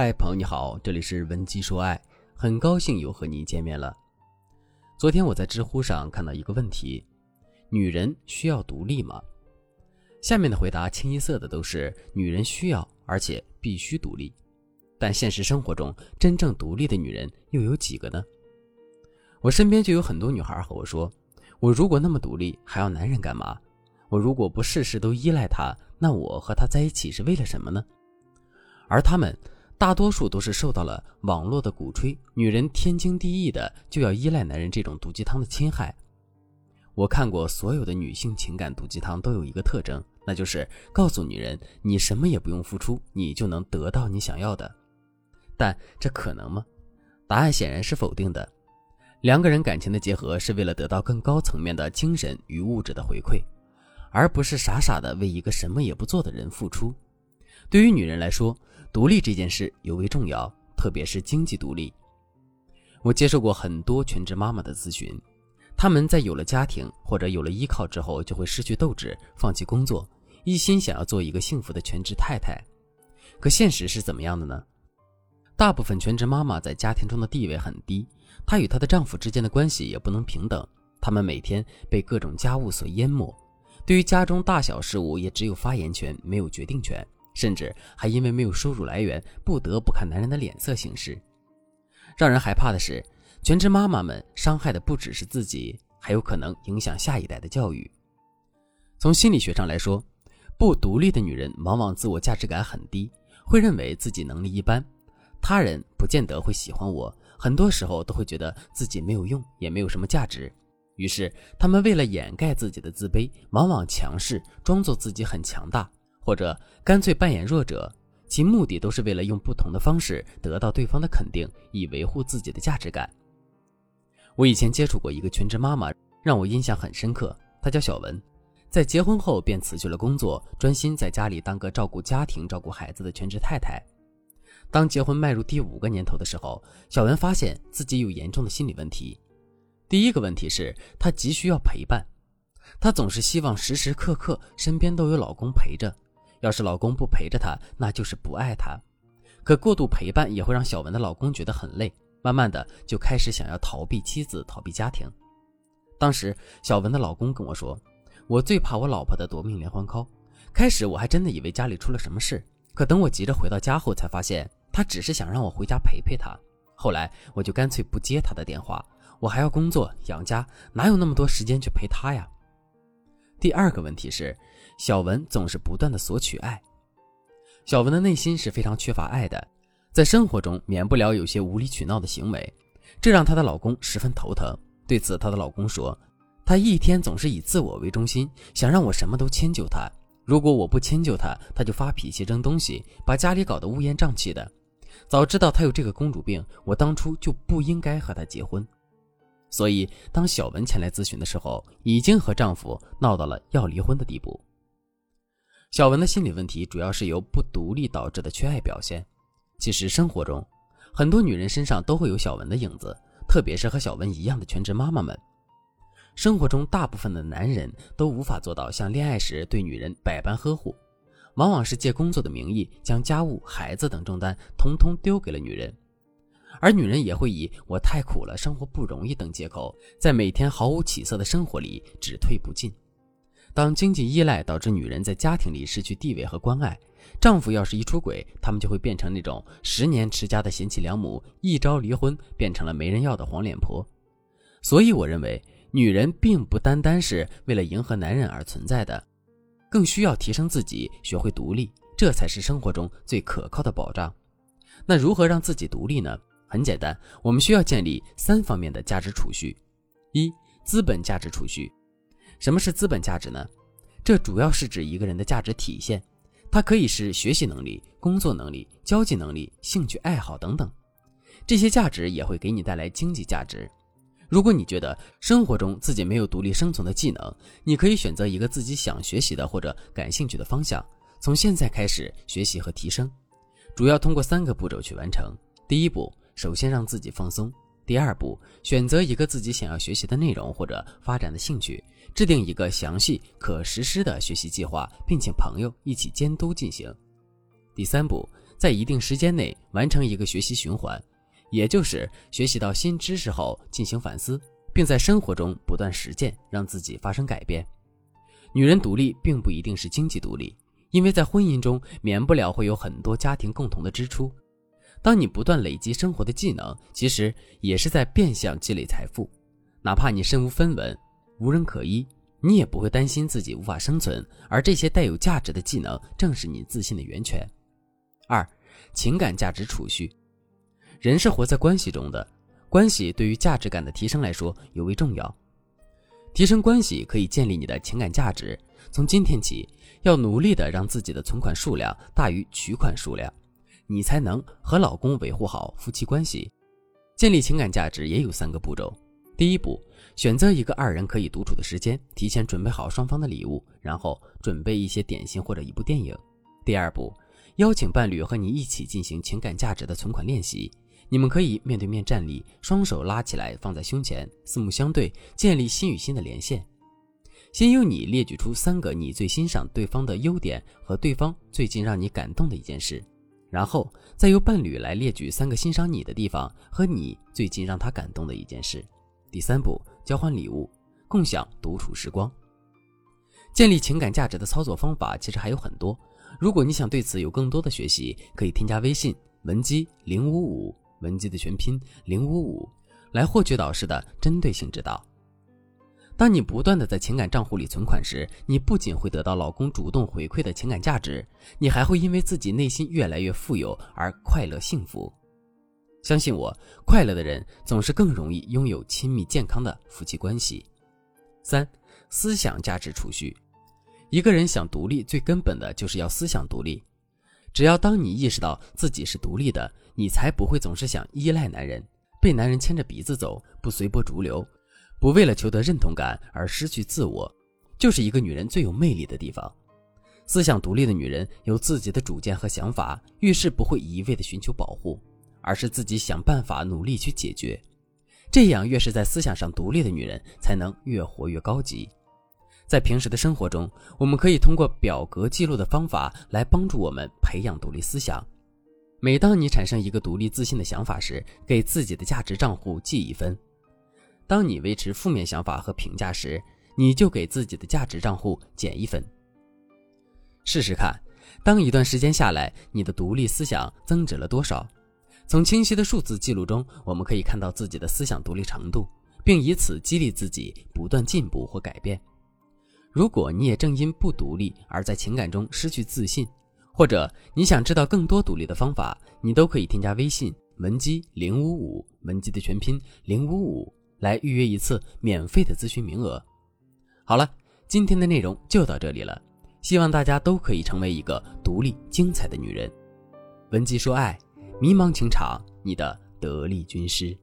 嗨，朋友你好，这里是文姬说爱，很高兴又和你见面了。昨天我在知乎上看到一个问题：女人需要独立吗？下面的回答清一色的都是女人需要，而且必须独立。但现实生活中，真正独立的女人又有几个呢？我身边就有很多女孩和我说：“我如果那么独立，还要男人干嘛？我如果不事事都依赖他，那我和他在一起是为了什么呢？”而他们。大多数都是受到了网络的鼓吹，女人天经地义的就要依赖男人这种毒鸡汤的侵害。我看过所有的女性情感毒鸡汤，都有一个特征，那就是告诉女人你什么也不用付出，你就能得到你想要的。但这可能吗？答案显然是否定的。两个人感情的结合是为了得到更高层面的精神与物质的回馈，而不是傻傻的为一个什么也不做的人付出。对于女人来说，独立这件事尤为重要，特别是经济独立。我接受过很多全职妈妈的咨询，她们在有了家庭或者有了依靠之后，就会失去斗志，放弃工作，一心想要做一个幸福的全职太太。可现实是怎么样的呢？大部分全职妈妈在家庭中的地位很低，她与她的丈夫之间的关系也不能平等，她们每天被各种家务所淹没，对于家中大小事务也只有发言权，没有决定权。甚至还因为没有收入来源，不得不看男人的脸色行事。让人害怕的是，全职妈妈们伤害的不只是自己，还有可能影响下一代的教育。从心理学上来说，不独立的女人往往自我价值感很低，会认为自己能力一般，他人不见得会喜欢我，很多时候都会觉得自己没有用，也没有什么价值。于是，他们为了掩盖自己的自卑，往往强势，装作自己很强大。或者干脆扮演弱者，其目的都是为了用不同的方式得到对方的肯定，以维护自己的价值感。我以前接触过一个全职妈妈，让我印象很深刻。她叫小文，在结婚后便辞去了工作，专心在家里当个照顾家庭、照顾孩子的全职太太。当结婚迈入第五个年头的时候，小文发现自己有严重的心理问题。第一个问题是，她急需要陪伴，她总是希望时时刻刻身边都有老公陪着。要是老公不陪着她，那就是不爱她。可过度陪伴也会让小文的老公觉得很累，慢慢的就开始想要逃避妻子，逃避家庭。当时小文的老公跟我说：“我最怕我老婆的夺命连环 call。”开始我还真的以为家里出了什么事，可等我急着回到家后，才发现他只是想让我回家陪陪他。后来我就干脆不接他的电话，我还要工作养家，哪有那么多时间去陪他呀？第二个问题是。小文总是不断的索取爱，小文的内心是非常缺乏爱的，在生活中免不了有些无理取闹的行为，这让她的老公十分头疼。对此，她的老公说：“她一天总是以自我为中心，想让我什么都迁就她。如果我不迁就她，她就发脾气扔东西，把家里搞得乌烟瘴气的。早知道她有这个公主病，我当初就不应该和她结婚。”所以，当小文前来咨询的时候，已经和丈夫闹到了要离婚的地步。小文的心理问题主要是由不独立导致的缺爱表现。其实生活中，很多女人身上都会有小文的影子，特别是和小文一样的全职妈妈们。生活中，大部分的男人都无法做到像恋爱时对女人百般呵护，往往是借工作的名义，将家务、孩子等重担统统丢给了女人，而女人也会以“我太苦了，生活不容易”等借口，在每天毫无起色的生活里只退不进。当经济依赖导致女人在家庭里失去地位和关爱，丈夫要是一出轨，他们就会变成那种十年持家的贤妻良母，一朝离婚变成了没人要的黄脸婆。所以，我认为女人并不单单是为了迎合男人而存在的，更需要提升自己，学会独立，这才是生活中最可靠的保障。那如何让自己独立呢？很简单，我们需要建立三方面的价值储蓄：一、资本价值储蓄。什么是资本价值呢？这主要是指一个人的价值体现，它可以是学习能力、工作能力、交际能力、兴趣爱好等等。这些价值也会给你带来经济价值。如果你觉得生活中自己没有独立生存的技能，你可以选择一个自己想学习的或者感兴趣的方向，从现在开始学习和提升。主要通过三个步骤去完成。第一步，首先让自己放松。第二步，选择一个自己想要学习的内容或者发展的兴趣，制定一个详细可实施的学习计划，并请朋友一起监督进行。第三步，在一定时间内完成一个学习循环，也就是学习到新知识后进行反思，并在生活中不断实践，让自己发生改变。女人独立并不一定是经济独立，因为在婚姻中免不了会有很多家庭共同的支出。当你不断累积生活的技能，其实也是在变相积累财富。哪怕你身无分文、无人可依，你也不会担心自己无法生存。而这些带有价值的技能，正是你自信的源泉。二，情感价值储蓄。人是活在关系中的，关系对于价值感的提升来说尤为重要。提升关系可以建立你的情感价值。从今天起，要努力的让自己的存款数量大于取款数量。你才能和老公维护好夫妻关系。建立情感价值也有三个步骤：第一步，选择一个二人可以独处的时间，提前准备好双方的礼物，然后准备一些点心或者一部电影；第二步，邀请伴侣和你一起进行情感价值的存款练习。你们可以面对面站立，双手拉起来放在胸前，四目相对，建立心与心的连线。先由你列举出三个你最欣赏对方的优点和对方最近让你感动的一件事。然后再由伴侣来列举三个欣赏你的地方和你最近让他感动的一件事。第三步，交换礼物，共享独处时光。建立情感价值的操作方法其实还有很多。如果你想对此有更多的学习，可以添加微信文姬零五五，文姬的全拼零五五，来获取导师的针对性指导。当你不断的在情感账户里存款时，你不仅会得到老公主动回馈的情感价值，你还会因为自己内心越来越富有而快乐幸福。相信我，快乐的人总是更容易拥有亲密健康的夫妻关系。三、思想价值储蓄。一个人想独立，最根本的就是要思想独立。只要当你意识到自己是独立的，你才不会总是想依赖男人，被男人牵着鼻子走，不随波逐流。不为了求得认同感而失去自我，就是一个女人最有魅力的地方。思想独立的女人有自己的主见和想法，遇事不会一味的寻求保护，而是自己想办法努力去解决。这样，越是在思想上独立的女人，才能越活越高级。在平时的生活中，我们可以通过表格记录的方法来帮助我们培养独立思想。每当你产生一个独立自信的想法时，给自己的价值账户记一分。当你维持负面想法和评价时，你就给自己的价值账户减一分。试试看，当一段时间下来，你的独立思想增值了多少？从清晰的数字记录中，我们可以看到自己的思想独立程度，并以此激励自己不断进步或改变。如果你也正因不独立而在情感中失去自信，或者你想知道更多独立的方法，你都可以添加微信文姬零五五，文姬的全拼零五五。来预约一次免费的咨询名额。好了，今天的内容就到这里了，希望大家都可以成为一个独立精彩的女人。文姬说爱，迷茫情场，你的得力军师。